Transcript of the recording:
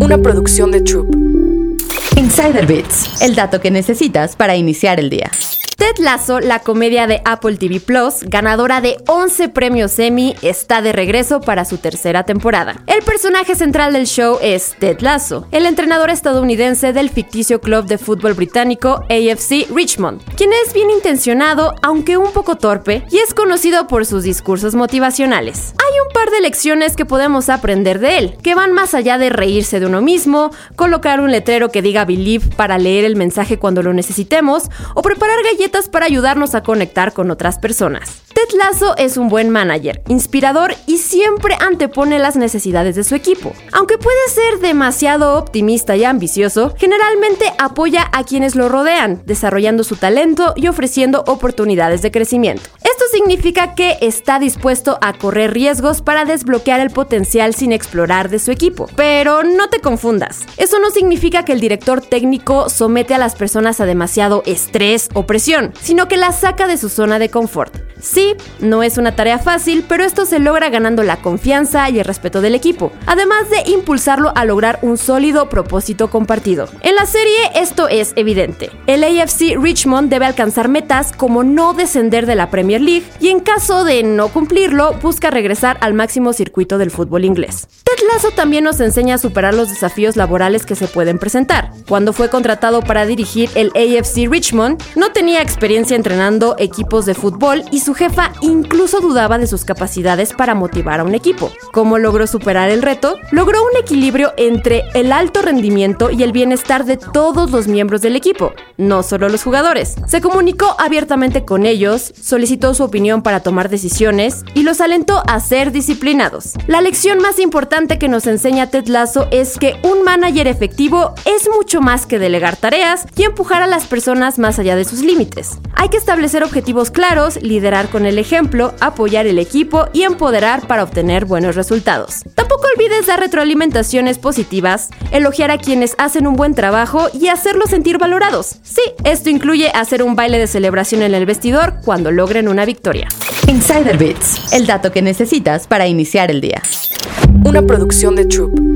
una producción de Troop. Insider Bits, el dato que necesitas para iniciar el día. Ted Lasso, la comedia de Apple TV Plus, ganadora de 11 premios Emmy, está de regreso para su tercera temporada. El personaje central del show es Ted Lasso, el entrenador estadounidense del ficticio club de fútbol británico AFC Richmond, quien es bien intencionado, aunque un poco torpe, y es conocido por sus discursos motivacionales. De lecciones que podemos aprender de él, que van más allá de reírse de uno mismo, colocar un letrero que diga Believe para leer el mensaje cuando lo necesitemos, o preparar galletas para ayudarnos a conectar con otras personas. Ted Lasso es un buen manager, inspirador y siempre antepone las necesidades de su equipo. Aunque puede ser demasiado optimista y ambicioso, generalmente apoya a quienes lo rodean, desarrollando su talento y ofreciendo oportunidades de crecimiento. Esto significa que está dispuesto a correr riesgos para desbloquear el potencial sin explorar de su equipo. Pero no te confundas, eso no significa que el director técnico somete a las personas a demasiado estrés o presión, sino que las saca de su zona de confort. Sí, no es una tarea fácil, pero esto se logra ganando la confianza y el respeto del equipo, además de impulsarlo a lograr un sólido propósito compartido. En la serie esto es evidente. El AFC Richmond debe alcanzar metas como no descender de la Premier League y en caso de no cumplirlo, busca regresar al máximo circuito del fútbol inglés. Lasso también nos enseña a superar los desafíos laborales que se pueden presentar. Cuando fue contratado para dirigir el AFC Richmond, no tenía experiencia entrenando equipos de fútbol y su jefa incluso dudaba de sus capacidades para motivar a un equipo. ¿Cómo logró superar el reto? Logró un equilibrio entre el alto rendimiento y el bienestar de todos los miembros del equipo, no solo los jugadores. Se comunicó abiertamente con ellos, solicitó su opinión para tomar decisiones y los alentó a ser disciplinados. La lección más importante que nos enseña Ted Lasso es que un manager efectivo es mucho más que delegar tareas y empujar a las personas más allá de sus límites. Hay que establecer objetivos claros, liderar con el ejemplo, apoyar el equipo y empoderar para obtener buenos resultados. Tampoco olvides dar retroalimentaciones positivas, elogiar a quienes hacen un buen trabajo y hacerlos sentir valorados. Sí, esto incluye hacer un baile de celebración en el vestidor cuando logren una victoria. Insider Bits, el dato que necesitas para iniciar el día. Una producción de Troop.